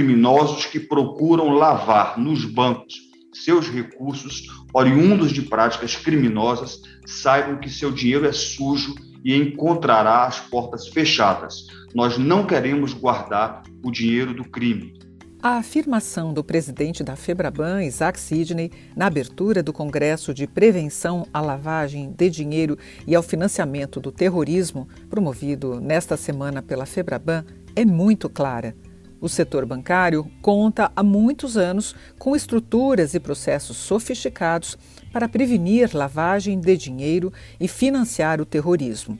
criminosos que procuram lavar nos bancos seus recursos oriundos de práticas criminosas saibam que seu dinheiro é sujo e encontrará as portas fechadas. Nós não queremos guardar o dinheiro do crime. A afirmação do presidente da Febraban, Isaac Sidney, na abertura do Congresso de Prevenção à Lavagem de Dinheiro e ao Financiamento do Terrorismo, promovido nesta semana pela Febraban, é muito clara. O setor bancário conta há muitos anos com estruturas e processos sofisticados para prevenir lavagem de dinheiro e financiar o terrorismo.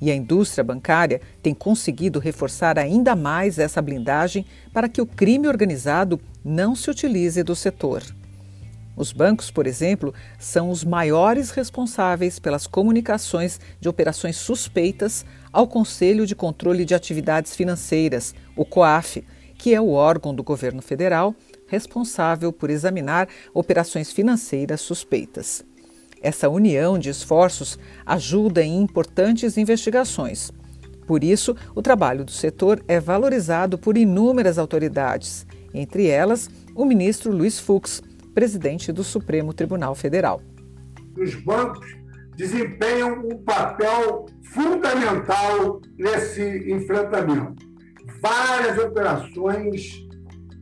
E a indústria bancária tem conseguido reforçar ainda mais essa blindagem para que o crime organizado não se utilize do setor. Os bancos, por exemplo, são os maiores responsáveis pelas comunicações de operações suspeitas ao Conselho de Controle de Atividades Financeiras, o COAF, que é o órgão do governo federal responsável por examinar operações financeiras suspeitas. Essa união de esforços ajuda em importantes investigações. Por isso, o trabalho do setor é valorizado por inúmeras autoridades, entre elas o ministro Luiz Fux, presidente do Supremo Tribunal Federal. Os bancos desempenham um papel fundamental nesse enfrentamento. Várias operações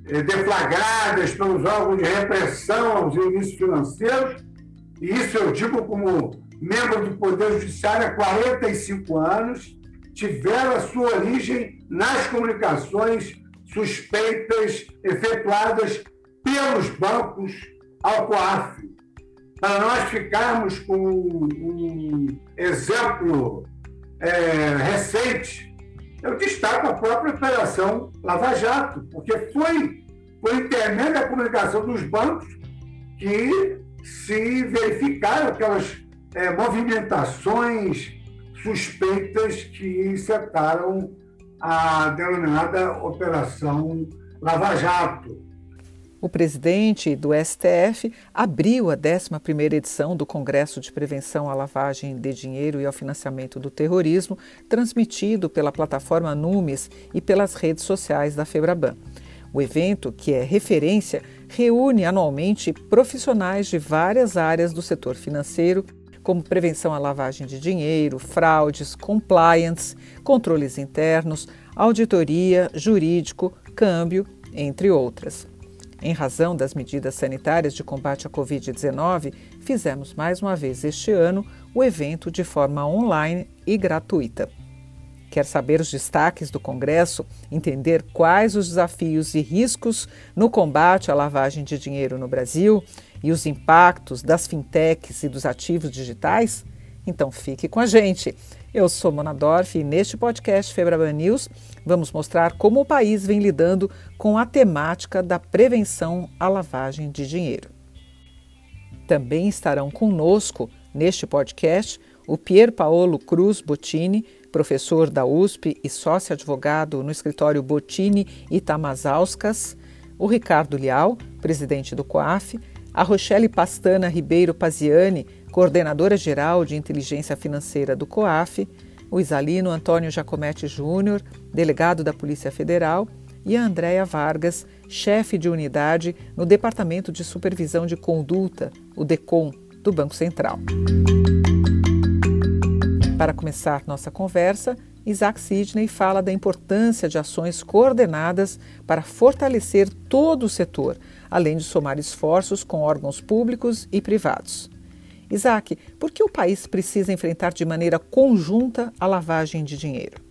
eh, deflagradas pelos órgãos de repressão aos ilícitos financeiros e isso eu digo como membro do Poder Judiciário há 45 anos, tiveram a sua origem nas comunicações suspeitas efetuadas pelos bancos ao COAF. Para nós ficarmos com um exemplo é, recente, eu destaco a própria Operação Lava Jato, porque foi por intermédio da comunicação dos bancos que se verificaram aquelas é, movimentações suspeitas que setaram a denominada Operação Lava Jato. O presidente do STF abriu a 11ª edição do Congresso de Prevenção à Lavagem de Dinheiro e ao Financiamento do Terrorismo, transmitido pela plataforma Numes e pelas redes sociais da Febraban. O evento, que é referência, reúne anualmente profissionais de várias áreas do setor financeiro, como prevenção à lavagem de dinheiro, fraudes, compliance, controles internos, auditoria, jurídico, câmbio, entre outras. Em razão das medidas sanitárias de combate à Covid-19, fizemos mais uma vez este ano o evento de forma online e gratuita. Quer saber os destaques do Congresso, entender quais os desafios e riscos no combate à lavagem de dinheiro no Brasil e os impactos das fintechs e dos ativos digitais? Então fique com a gente. Eu sou Mona Dorf e neste podcast Febraban News vamos mostrar como o país vem lidando com a temática da prevenção à lavagem de dinheiro. Também estarão conosco neste podcast o Pier Paolo Cruz Bottini, professor da USP e sócio-advogado no escritório Bottini e Tamazauskas, o Ricardo Lial, presidente do COAF, a Rochelle Pastana Ribeiro Paziani, coordenadora geral de inteligência financeira do COAF, o Isalino Antônio Jacometti Júnior, delegado da Polícia Federal, e a Andréa Vargas, chefe de unidade no Departamento de Supervisão de Conduta, o DECOM, do Banco Central. Para começar nossa conversa, Isaac Sidney fala da importância de ações coordenadas para fortalecer todo o setor, além de somar esforços com órgãos públicos e privados. Isaac, por que o país precisa enfrentar de maneira conjunta a lavagem de dinheiro?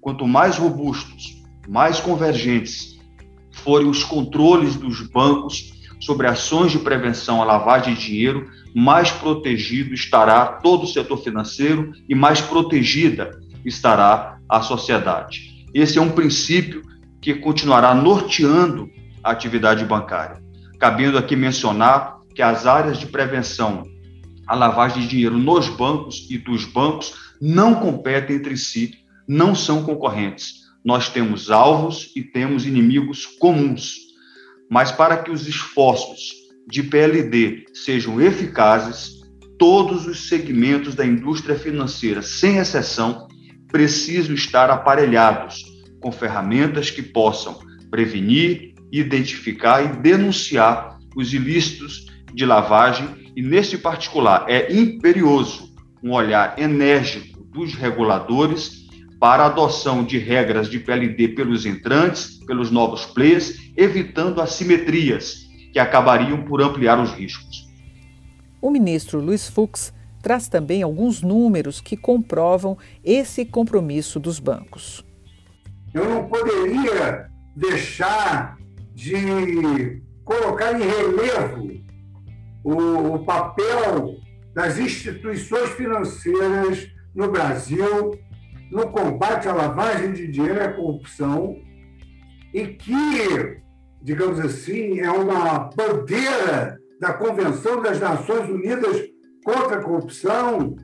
Quanto mais robustos, mais convergentes forem os controles dos bancos sobre ações de prevenção à lavagem de dinheiro, mais protegido estará todo o setor financeiro e mais protegida estará a sociedade. Esse é um princípio que continuará norteando a atividade bancária. Cabendo aqui mencionar que as áreas de prevenção à lavagem de dinheiro nos bancos e dos bancos não competem entre si, não são concorrentes. Nós temos alvos e temos inimigos comuns. Mas para que os esforços de PLD sejam eficazes, todos os segmentos da indústria financeira, sem exceção, precisam estar aparelhados com ferramentas que possam prevenir, identificar e denunciar os ilícitos de lavagem e, nesse particular, é imperioso um olhar enérgico dos reguladores para a adoção de regras de PLD pelos entrantes, pelos novos players, evitando assimetrias que acabariam por ampliar os riscos. O ministro Luiz Fux traz também alguns números que comprovam esse compromisso dos bancos. Eu não poderia deixar de colocar em relevo o, o papel das instituições financeiras no Brasil no combate à lavagem de dinheiro e à corrupção e que, digamos assim, é uma bandeira da Convenção das Nações Unidas contra a Corrupção,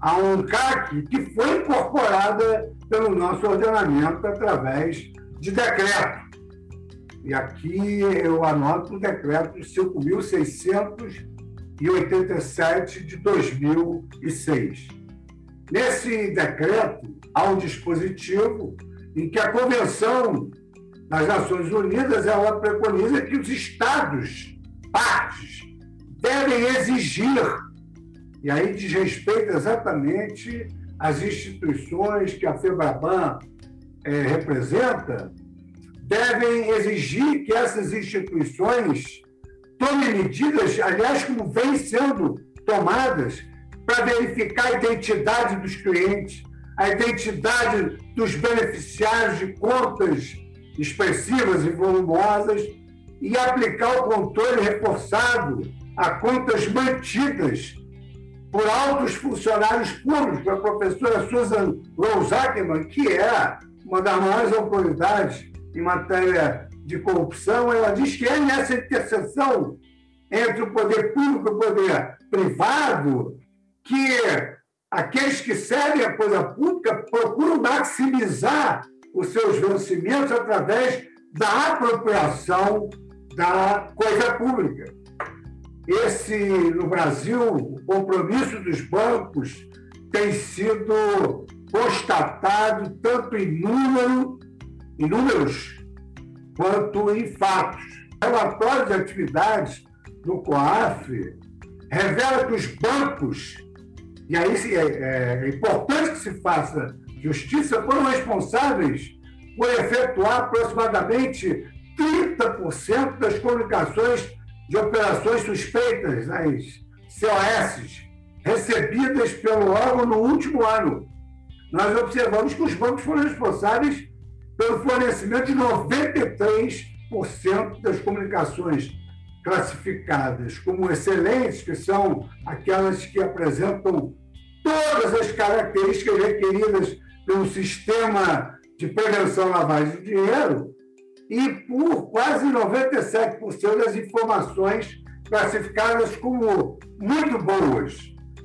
a UNCAC, que foi incorporada pelo nosso ordenamento através de decreto. E aqui eu anoto o decreto 5.687 de 2006. Nesse decreto, há um dispositivo em que a Convenção das Nações Unidas ela preconiza que os Estados, partes, devem exigir, e aí diz respeito exatamente às instituições que a FEBRABAN é, representa, devem exigir que essas instituições tomem medidas, aliás, como vêm sendo tomadas, para verificar a identidade dos clientes, a identidade dos beneficiários de contas expressivas e volumosas e aplicar o controle reforçado a contas mantidas por altos funcionários públicos, a professora Susan Rose Ackerman, que é uma das maiores autoridades em matéria de corrupção, ela diz que é nessa interseção entre o poder público e o poder privado que aqueles que servem a coisa pública procuram maximizar os seus vencimentos através da apropriação da coisa pública. Esse, no Brasil, o compromisso dos bancos tem sido constatado tanto em número em números quanto em fatos. O relatório de atividades do COAF revela que os bancos, e aí é, é importante que se faça justiça, foram responsáveis por efetuar aproximadamente 30% das comunicações de operações suspeitas nas COS recebidas pelo órgão no último ano. Nós observamos que os bancos foram responsáveis pelo fornecimento de 93% das comunicações classificadas como excelentes, que são aquelas que apresentam todas as características requeridas pelo sistema de prevenção à lavagem de dinheiro, e por quase 97% das informações classificadas como muito boas,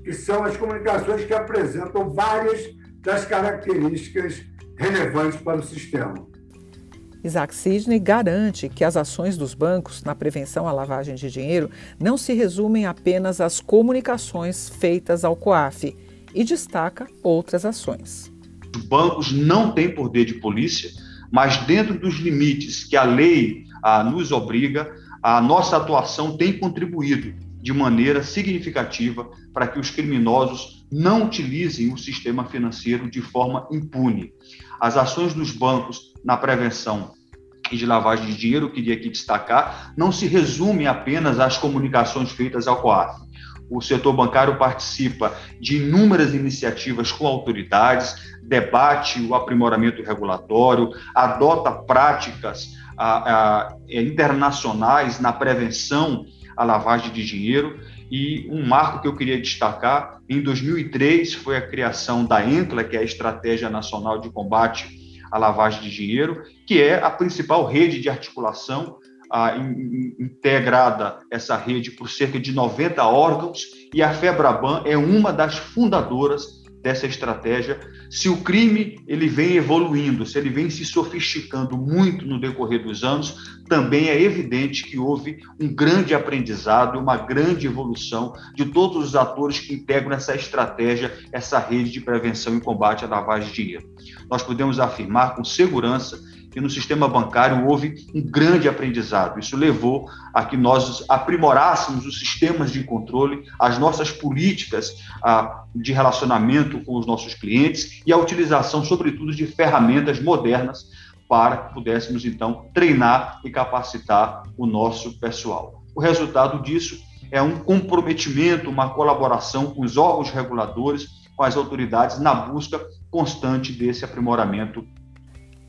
que são as comunicações que apresentam várias das características relevantes para o sistema. Isaac Sidney garante que as ações dos bancos na prevenção à lavagem de dinheiro não se resumem apenas às comunicações feitas ao COAF e destaca outras ações. Os bancos não têm poder de polícia, mas dentro dos limites que a lei a, nos obriga, a nossa atuação tem contribuído de maneira significativa para que os criminosos não utilizem o sistema financeiro de forma impune. As ações dos bancos na prevenção e de lavagem de dinheiro, queria aqui destacar, não se resume apenas às comunicações feitas ao COAF. O setor bancário participa de inúmeras iniciativas com autoridades, debate o aprimoramento regulatório, adota práticas a, a, internacionais na prevenção à lavagem de dinheiro e um marco que eu queria destacar, em 2003 foi a criação da ENCLA, que é a Estratégia Nacional de Combate à Lavagem de Dinheiro, que é a principal rede de articulação a, in, integrada essa rede por cerca de 90 órgãos e a Febraban é uma das fundadoras dessa estratégia, se o crime ele vem evoluindo, se ele vem se sofisticando muito no decorrer dos anos, também é evidente que houve um grande aprendizado, uma grande evolução de todos os atores que integram essa estratégia, essa rede de prevenção e combate à lavagem de dinheiro. Nós podemos afirmar com segurança que no sistema bancário houve um grande aprendizado. Isso levou a que nós aprimorássemos os sistemas de controle, as nossas políticas ah, de relacionamento com os nossos clientes e a utilização, sobretudo, de ferramentas modernas para que pudéssemos, então, treinar e capacitar o nosso pessoal. O resultado disso é um comprometimento, uma colaboração com os órgãos reguladores, com as autoridades, na busca constante desse aprimoramento.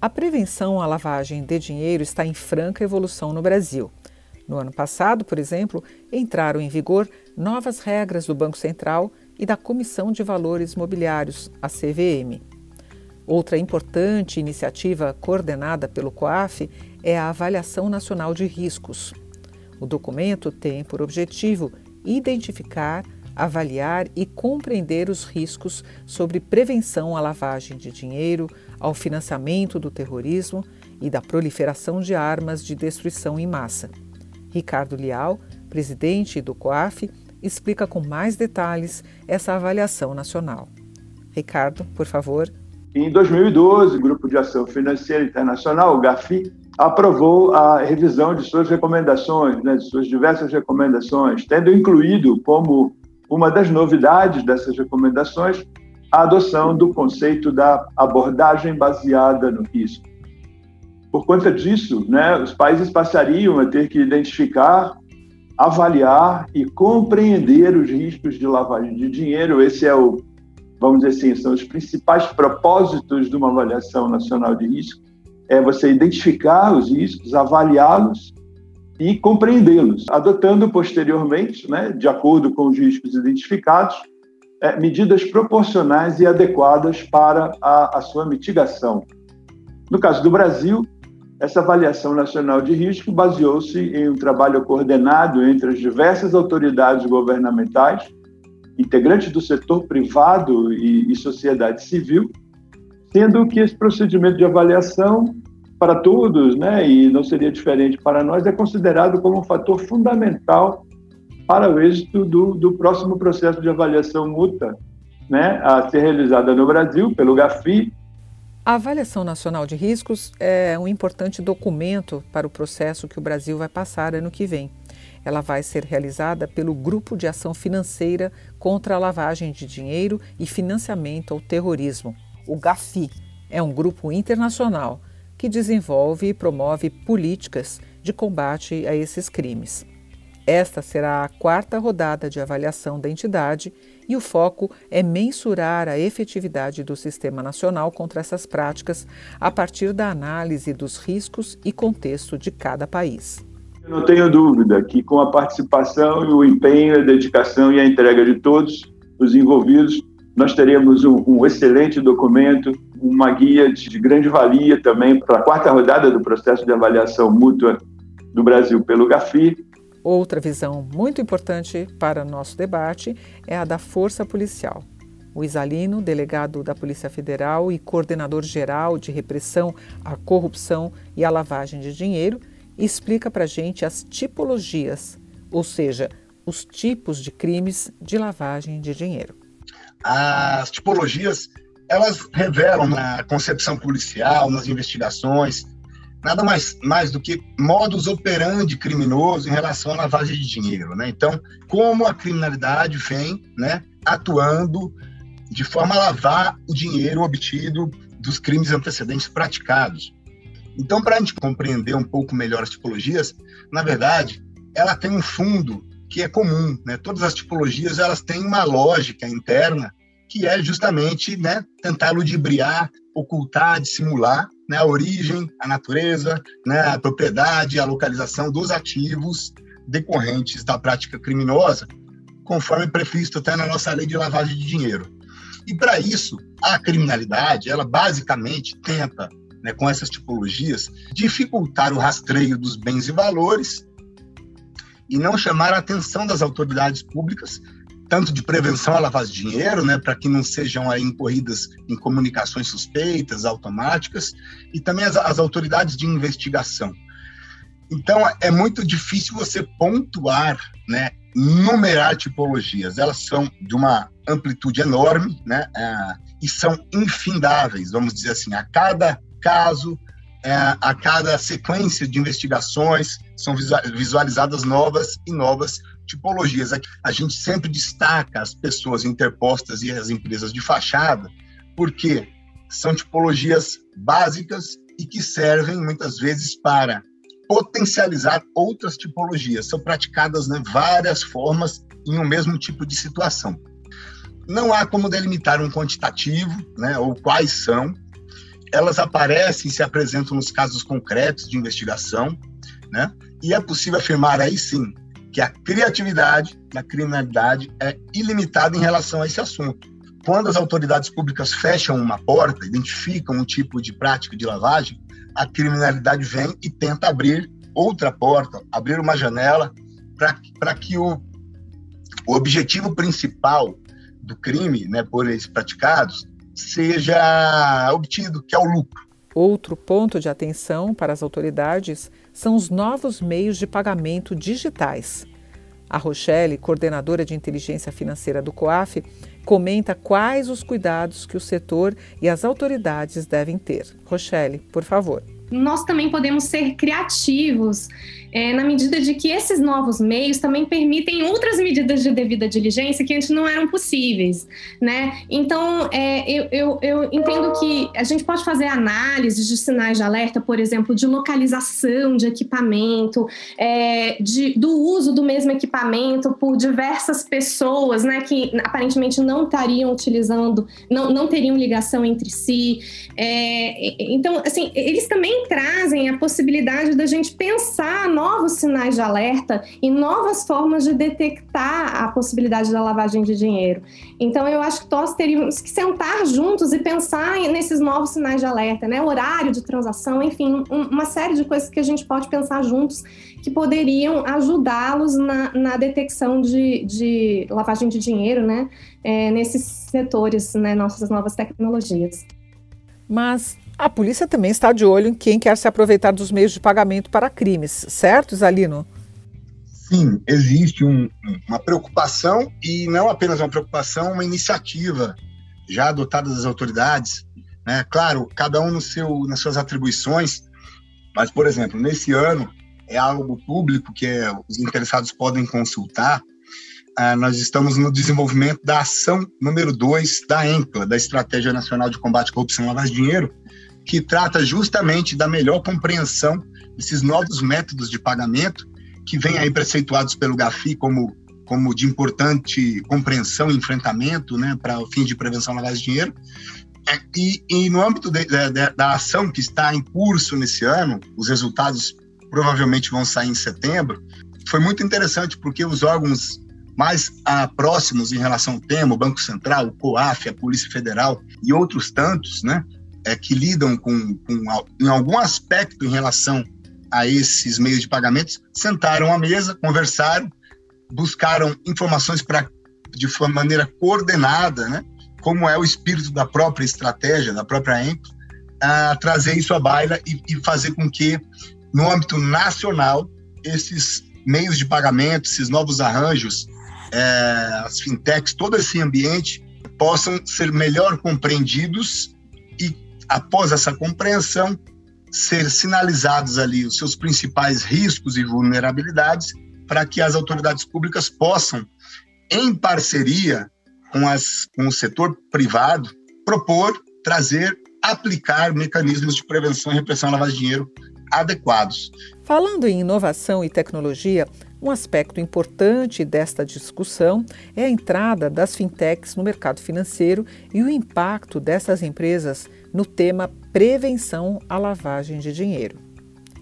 A prevenção à lavagem de dinheiro está em franca evolução no Brasil. No ano passado, por exemplo, entraram em vigor novas regras do Banco Central e da Comissão de Valores Mobiliários, a CVM. Outra importante iniciativa coordenada pelo COAF é a Avaliação Nacional de Riscos. O documento tem por objetivo identificar, avaliar e compreender os riscos sobre prevenção à lavagem de dinheiro, ao financiamento do terrorismo e da proliferação de armas de destruição em massa. Ricardo Lial, presidente do COAF, explica com mais detalhes essa avaliação nacional. Ricardo, por favor. Em 2012, o Grupo de Ação Financeira Internacional, o GAFI, aprovou a revisão de suas recomendações, né, de suas diversas recomendações, tendo incluído como uma das novidades dessas recomendações a adoção do conceito da abordagem baseada no risco. Por conta disso, né, os países passariam a ter que identificar, avaliar e compreender os riscos de lavagem de dinheiro. Esse é o vamos dizer assim, são os principais propósitos de uma avaliação nacional de risco, é você identificar os riscos, avaliá-los e compreendê-los, adotando posteriormente, né, de acordo com os riscos identificados, é, medidas proporcionais e adequadas para a, a sua mitigação. No caso do Brasil, essa avaliação nacional de risco baseou-se em um trabalho coordenado entre as diversas autoridades governamentais, integrantes do setor privado e, e sociedade civil, sendo que esse procedimento de avaliação para todos, né, e não seria diferente para nós, é considerado como um fator fundamental para o êxito do, do próximo processo de avaliação mútua, né, a ser realizada no Brasil pelo GAFI. A Avaliação Nacional de Riscos é um importante documento para o processo que o Brasil vai passar ano que vem. Ela vai ser realizada pelo Grupo de Ação Financeira contra a Lavagem de Dinheiro e Financiamento ao Terrorismo, o GAFI. É um grupo internacional que desenvolve e promove políticas de combate a esses crimes. Esta será a quarta rodada de avaliação da entidade e o foco é mensurar a efetividade do Sistema Nacional contra essas práticas a partir da análise dos riscos e contexto de cada país. Não tenho dúvida que com a participação e o empenho, a dedicação e a entrega de todos os envolvidos, nós teremos um, um excelente documento, uma guia de grande valia também para a quarta rodada do processo de avaliação mútua do Brasil pelo GAFI. Outra visão muito importante para nosso debate é a da força policial. O Isalino, delegado da Polícia Federal e coordenador geral de repressão à corrupção e à lavagem de dinheiro, explica para a gente as tipologias, ou seja, os tipos de crimes de lavagem de dinheiro. As tipologias elas revelam na concepção policial, nas investigações, nada mais, mais do que modus operandi criminoso em relação à lavagem de dinheiro. Né? Então, como a criminalidade vem né, atuando de forma a lavar o dinheiro obtido dos crimes antecedentes praticados. Então, para a gente compreender um pouco melhor as tipologias, na verdade, ela tem um fundo que é comum, né? Todas as tipologias elas têm uma lógica interna que é justamente, né, tentar ludibriar, ocultar, dissimular né, a origem, a natureza, né, a propriedade, a localização dos ativos decorrentes da prática criminosa, conforme previsto até na nossa lei de lavagem de dinheiro. E para isso, a criminalidade, ela basicamente tenta né, com essas tipologias, dificultar o rastreio dos bens e valores e não chamar a atenção das autoridades públicas, tanto de prevenção à lavagem de dinheiro, né, para que não sejam aí incorridas em comunicações suspeitas, automáticas, e também as, as autoridades de investigação. Então, é muito difícil você pontuar, né, numerar tipologias. Elas são de uma amplitude enorme, né, é, e são infindáveis, vamos dizer assim. A cada caso, é, a cada sequência de investigações são visualizadas novas e novas tipologias. A gente sempre destaca as pessoas interpostas e as empresas de fachada, porque são tipologias básicas e que servem muitas vezes para potencializar outras tipologias. São praticadas né, várias formas em um mesmo tipo de situação. Não há como delimitar um quantitativo, né, ou quais são. Elas aparecem e se apresentam nos casos concretos de investigação, né, e é possível afirmar aí sim que a criatividade da criminalidade é ilimitada em relação a esse assunto. Quando as autoridades públicas fecham uma porta, identificam um tipo de prática de lavagem, a criminalidade vem e tenta abrir outra porta, abrir uma janela para que o, o objetivo principal do crime, né, por eles praticados, seja obtido, que é o lucro. Outro ponto de atenção para as autoridades são os novos meios de pagamento digitais. A Rochelle, coordenadora de inteligência financeira do COAF, comenta quais os cuidados que o setor e as autoridades devem ter. Rochelle, por favor nós também podemos ser criativos é, na medida de que esses novos meios também permitem outras medidas de devida diligência que antes não eram possíveis, né? Então, é, eu, eu, eu, entendo que a gente pode fazer análises de sinais de alerta, por exemplo, de localização de equipamento, é, de, do uso do mesmo equipamento por diversas pessoas, né, que aparentemente não estariam utilizando, não, não teriam ligação entre si. É, então, assim, eles trazem a possibilidade da gente pensar novos sinais de alerta e novas formas de detectar a possibilidade da lavagem de dinheiro. Então, eu acho que nós teríamos que sentar juntos e pensar nesses novos sinais de alerta, né? Horário de transação, enfim, um, uma série de coisas que a gente pode pensar juntos que poderiam ajudá-los na, na, detecção de, de, lavagem de dinheiro, né? É, nesses setores, né? Nossas novas tecnologias. Mas a polícia também está de olho em quem quer se aproveitar dos meios de pagamento para crimes, certo, Zalino? Sim, existe um, uma preocupação e não apenas uma preocupação, uma iniciativa já adotada das autoridades. Né? Claro, cada um no seu, nas suas atribuições, mas, por exemplo, nesse ano, é algo público que é, os interessados podem consultar. Ah, nós estamos no desenvolvimento da ação número 2 da ENCLA, da Estratégia Nacional de Combate à Corrupção e Lavagem de Dinheiro, que trata justamente da melhor compreensão desses novos métodos de pagamento que vêm aí preceituados pelo GAFI como, como de importante compreensão e enfrentamento né, para o fim de prevenção à lavagem de dinheiro. É, e, e no âmbito de, de, da ação que está em curso nesse ano, os resultados provavelmente vão sair em setembro, foi muito interessante porque os órgãos mais ah, próximos em relação ao tema, o Banco Central, o COAF, a Polícia Federal e outros tantos, né, é, que lidam com, com, em algum aspecto em relação a esses meios de pagamentos, sentaram à mesa, conversaram, buscaram informações para de maneira coordenada, né, como é o espírito da própria estratégia, da própria ENCO, a trazer isso à baila e, e fazer com que, no âmbito nacional, esses meios de pagamento, esses novos arranjos, é, as fintechs, todo esse ambiente possam ser melhor compreendidos e após essa compreensão, ser sinalizados ali os seus principais riscos e vulnerabilidades para que as autoridades públicas possam, em parceria com, as, com o setor privado, propor, trazer, aplicar mecanismos de prevenção e repressão à lavagem de dinheiro adequados. Falando em inovação e tecnologia, um aspecto importante desta discussão é a entrada das fintechs no mercado financeiro e o impacto dessas empresas no tema prevenção à lavagem de dinheiro.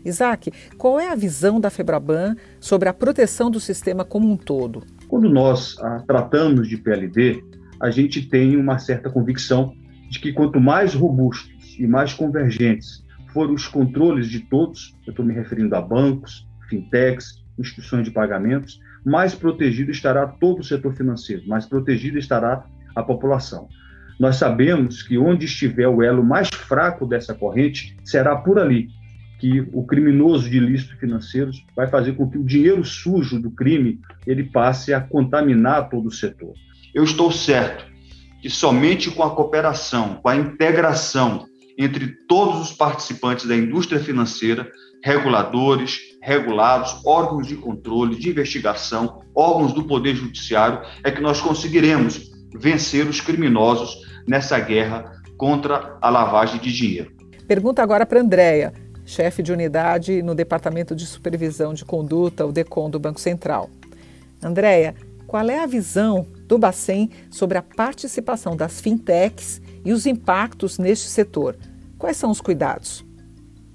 Isaac, qual é a visão da Febraban sobre a proteção do sistema como um todo? Quando nós ah, tratamos de PLD, a gente tem uma certa convicção de que quanto mais robustos e mais convergentes forem os controles de todos, eu estou me referindo a bancos, fintechs, instituições de pagamentos, mais protegido estará todo o setor financeiro, mais protegido estará a população. Nós sabemos que onde estiver o elo mais fraco dessa corrente, será por ali que o criminoso de ilícitos financeiros vai fazer com que o dinheiro sujo do crime ele passe a contaminar todo o setor. Eu estou certo que somente com a cooperação, com a integração entre todos os participantes da indústria financeira, reguladores, regulados, órgãos de controle, de investigação, órgãos do Poder Judiciário, é que nós conseguiremos vencer os criminosos nessa guerra contra a lavagem de dinheiro. Pergunta agora para Andréia, chefe de unidade no Departamento de Supervisão de Conduta, o DECON do Banco Central. Andréia, qual é a visão do Bacen sobre a participação das fintechs e os impactos neste setor? Quais são os cuidados?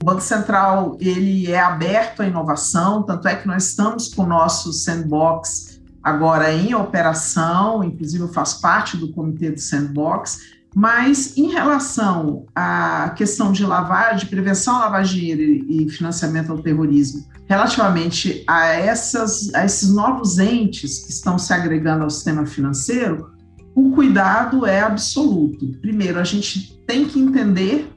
O Banco Central ele é aberto à inovação, tanto é que nós estamos com o nosso sandbox agora em operação, inclusive eu faço parte do comitê do sandbox, mas em relação à questão de lavagem, de prevenção à lavagem e financiamento ao terrorismo, relativamente a, essas, a esses novos entes que estão se agregando ao sistema financeiro, o cuidado é absoluto. Primeiro, a gente tem que entender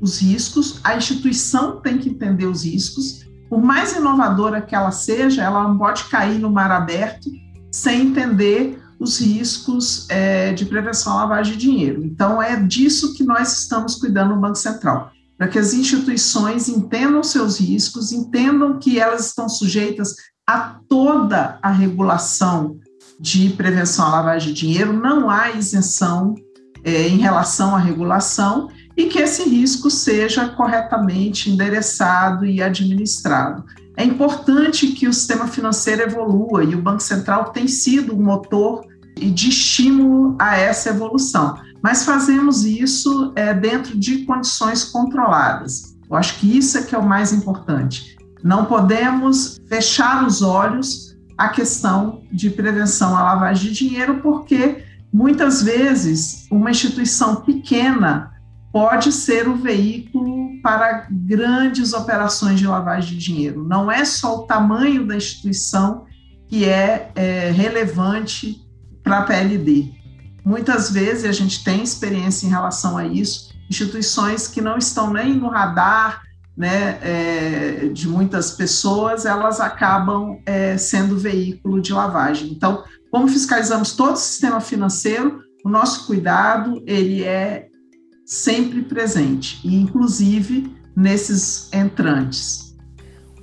os riscos, a instituição tem que entender os riscos. Por mais inovadora que ela seja, ela não pode cair no mar aberto sem entender os riscos é, de prevenção à lavagem de dinheiro. Então, é disso que nós estamos cuidando no Banco Central, para que as instituições entendam seus riscos, entendam que elas estão sujeitas a toda a regulação de prevenção à lavagem de dinheiro, não há isenção é, em relação à regulação e que esse risco seja corretamente endereçado e administrado. É importante que o sistema financeiro evolua e o Banco Central tem sido um motor de estímulo a essa evolução, mas fazemos isso é, dentro de condições controladas. Eu acho que isso é que é o mais importante. Não podemos fechar os olhos à questão de prevenção à lavagem de dinheiro, porque muitas vezes uma instituição pequena pode ser o veículo para grandes operações de lavagem de dinheiro. Não é só o tamanho da instituição que é, é relevante para a PLD. Muitas vezes a gente tem experiência em relação a isso, instituições que não estão nem no radar né, é, de muitas pessoas, elas acabam é, sendo veículo de lavagem. Então, como fiscalizamos todo o sistema financeiro, o nosso cuidado ele é sempre presente, e inclusive nesses entrantes.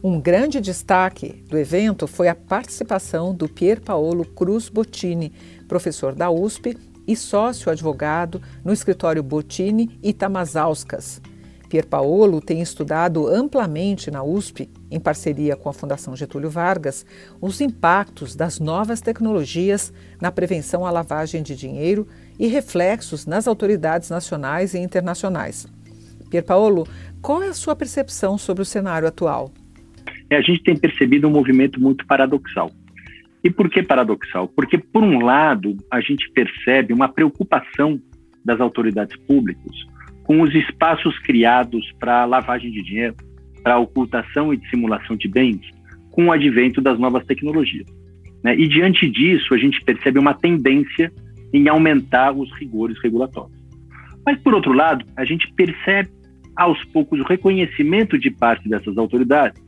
Um grande destaque do evento foi a participação do Pier Paolo Cruz Bottini, professor da USP e sócio advogado no escritório Bottini e Tamazauskas. Pier Paolo tem estudado amplamente na USP, em parceria com a Fundação Getúlio Vargas, os impactos das novas tecnologias na prevenção à lavagem de dinheiro e reflexos nas autoridades nacionais e internacionais. Pier Paolo, qual é a sua percepção sobre o cenário atual? É, a gente tem percebido um movimento muito paradoxal. E por que paradoxal? Porque, por um lado, a gente percebe uma preocupação das autoridades públicas com os espaços criados para lavagem de dinheiro, para ocultação e dissimulação de bens, com o advento das novas tecnologias. Né? E, diante disso, a gente percebe uma tendência em aumentar os rigores regulatórios. Mas, por outro lado, a gente percebe aos poucos o reconhecimento de parte dessas autoridades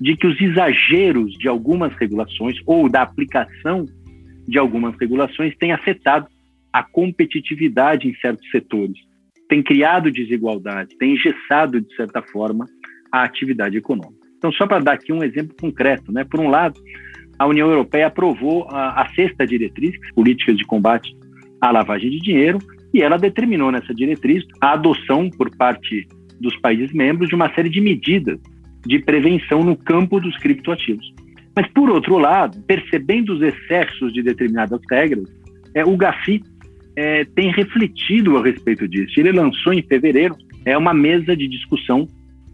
de que os exageros de algumas regulações ou da aplicação de algumas regulações têm afetado a competitividade em certos setores, tem criado desigualdade, tem engessado, de certa forma, a atividade econômica. Então, só para dar aqui um exemplo concreto, né? por um lado, a União Europeia aprovou a, a sexta diretriz, políticas de combate à lavagem de dinheiro, e ela determinou nessa diretriz a adoção por parte dos países membros de uma série de medidas de prevenção no campo dos criptoativos. Mas, por outro lado, percebendo os excessos de determinadas regras, é, o GAFI é, tem refletido a respeito disso. Ele lançou em fevereiro é, uma mesa de discussão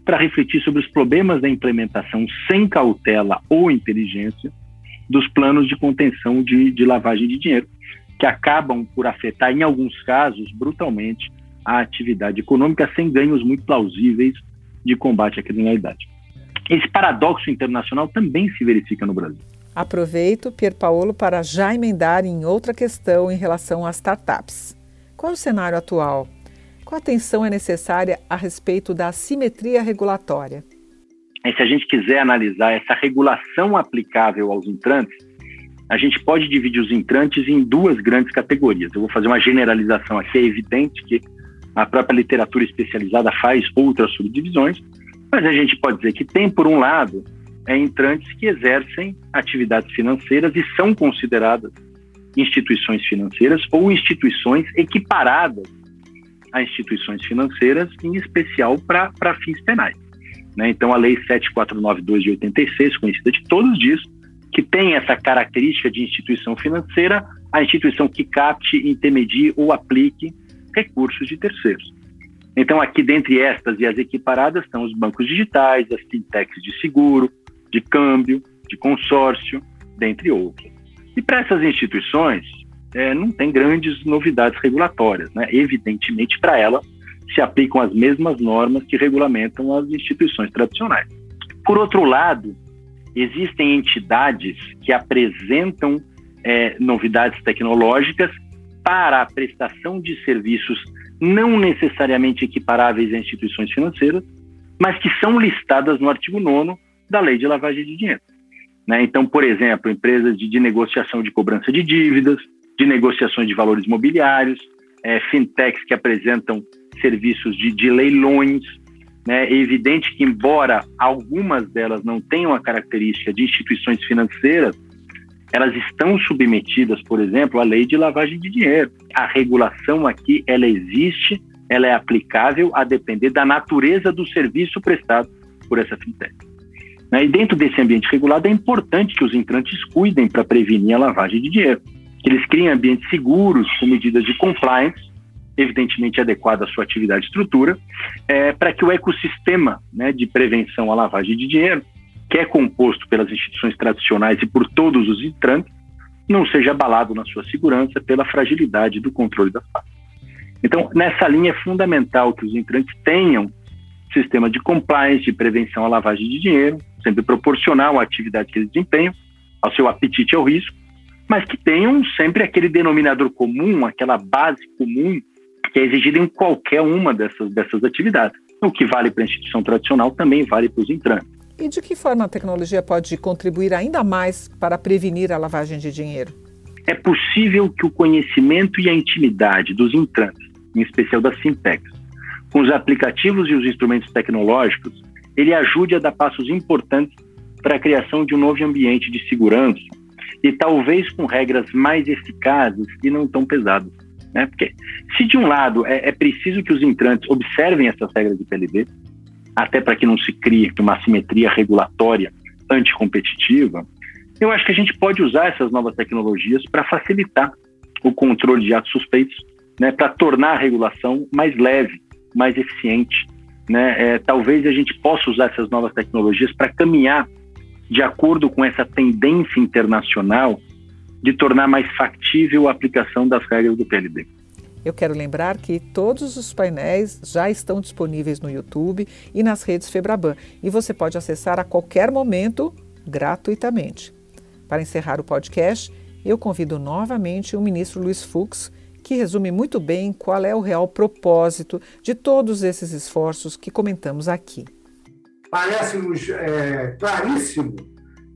para refletir sobre os problemas da implementação sem cautela ou inteligência dos planos de contenção de, de lavagem de dinheiro, que acabam por afetar, em alguns casos, brutalmente, a atividade econômica sem ganhos muito plausíveis de combate à criminalidade. Esse paradoxo internacional também se verifica no Brasil. Aproveito, Pier Paolo, para já emendar em outra questão em relação às startups. Qual é o cenário atual? Qual atenção é necessária a respeito da assimetria regulatória? E se a gente quiser analisar essa regulação aplicável aos entrantes, a gente pode dividir os entrantes em duas grandes categorias. Eu vou fazer uma generalização aqui. É evidente que a própria literatura especializada faz outras subdivisões, mas a gente pode dizer que tem, por um lado, é, entrantes que exercem atividades financeiras e são consideradas instituições financeiras ou instituições equiparadas a instituições financeiras, em especial para fins penais. Né? Então, a Lei 7492 de 86, conhecida de todos, diz que tem essa característica de instituição financeira, a instituição que capte, intermedie ou aplique recursos de terceiros. Então, aqui dentre estas e as equiparadas estão os bancos digitais, as fintechs de seguro, de câmbio, de consórcio, dentre outros. E para essas instituições, é, não tem grandes novidades regulatórias. Né? Evidentemente, para ela, se aplicam as mesmas normas que regulamentam as instituições tradicionais. Por outro lado, existem entidades que apresentam é, novidades tecnológicas para a prestação de serviços não necessariamente equiparáveis a instituições financeiras, mas que são listadas no artigo 9 da Lei de Lavagem de Dinheiro. Né? Então, por exemplo, empresas de, de, negociação de cobrança de dívidas, de negociações de valores mobiliários, é, fintechs que apresentam serviços de, de leilões. Né? É evidente que, embora algumas delas não tenham a característica de instituições financeiras, elas estão submetidas, por exemplo, à lei de lavagem de dinheiro. A regulação aqui, ela existe, ela é aplicável a depender da natureza do serviço prestado por essa fintech. Né? E dentro desse ambiente regulado, é importante que os entrantes cuidem para prevenir a lavagem de dinheiro. Que eles criem ambientes seguros, com medidas de compliance, evidentemente adequado à sua atividade e estrutura, é, para que o ecossistema né, de prevenção à lavagem de dinheiro que é composto pelas instituições tradicionais e por todos os entrantes, não seja abalado na sua segurança pela fragilidade do controle da FAP. Então, nessa linha é fundamental que os entrantes tenham sistema de compliance, de prevenção à lavagem de dinheiro, sempre proporcional à atividade que eles desempenham, ao seu apetite ao risco, mas que tenham sempre aquele denominador comum, aquela base comum que é exigida em qualquer uma dessas, dessas atividades. O que vale para a instituição tradicional também vale para os entrantes. E de que forma a tecnologia pode contribuir ainda mais para prevenir a lavagem de dinheiro? É possível que o conhecimento e a intimidade dos entrantes, em especial das fintechs, com os aplicativos e os instrumentos tecnológicos, ele ajude a dar passos importantes para a criação de um novo ambiente de segurança e talvez com regras mais eficazes e não tão pesadas. Né? Porque se de um lado é, é preciso que os entrantes observem essas regras de PLD, até para que não se crie uma assimetria regulatória anticompetitiva, eu acho que a gente pode usar essas novas tecnologias para facilitar o controle de atos suspeitos, né, para tornar a regulação mais leve, mais eficiente. Né? É, talvez a gente possa usar essas novas tecnologias para caminhar de acordo com essa tendência internacional de tornar mais factível a aplicação das regras do PLD. Eu quero lembrar que todos os painéis já estão disponíveis no YouTube e nas redes Febraban e você pode acessar a qualquer momento gratuitamente. Para encerrar o podcast, eu convido novamente o ministro Luiz Fux, que resume muito bem qual é o real propósito de todos esses esforços que comentamos aqui. Parece-nos é, claríssimo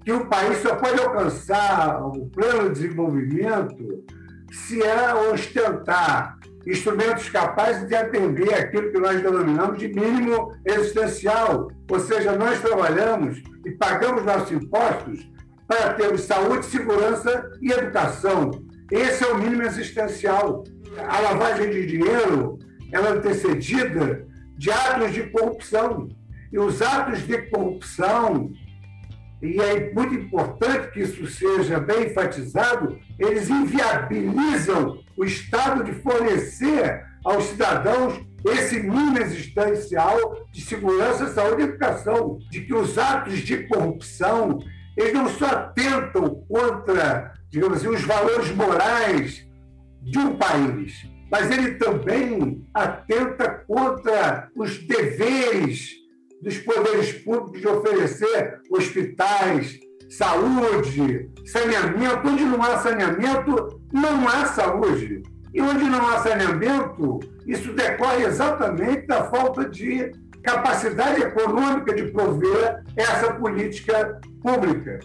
que o país só pode alcançar o pleno desenvolvimento se é ostentar instrumentos capazes de atender aquilo que nós denominamos de mínimo existencial. Ou seja, nós trabalhamos e pagamos nossos impostos para termos saúde, segurança e educação. Esse é o mínimo existencial. A lavagem de dinheiro ela é antecedida de atos de corrupção. E os atos de corrupção e é muito importante que isso seja bem enfatizado, eles inviabilizam o Estado de fornecer aos cidadãos esse mínimo existencial de segurança, saúde e educação, de que os atos de corrupção eles não só atentam contra, digamos assim, os valores morais de um país, mas ele também atenta contra os deveres dos poderes públicos de oferecer hospitais, saúde, saneamento. Onde não há saneamento, não há saúde. E onde não há saneamento, isso decorre exatamente da falta de capacidade econômica de prover essa política pública.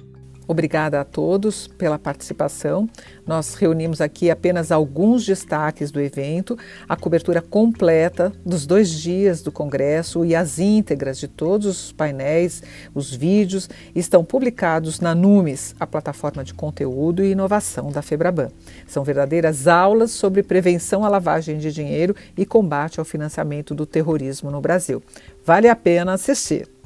Obrigada a todos pela participação. Nós reunimos aqui apenas alguns destaques do evento, a cobertura completa dos dois dias do Congresso e as íntegras de todos os painéis, os vídeos, estão publicados na Numes, a plataforma de conteúdo e inovação da Febraban. São verdadeiras aulas sobre prevenção à lavagem de dinheiro e combate ao financiamento do terrorismo no Brasil. Vale a pena assistir.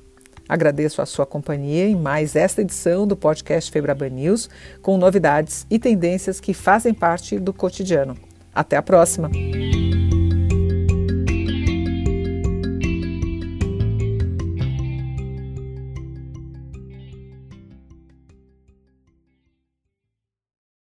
Agradeço a sua companhia em mais esta edição do podcast Febraban News, com novidades e tendências que fazem parte do cotidiano. Até a próxima!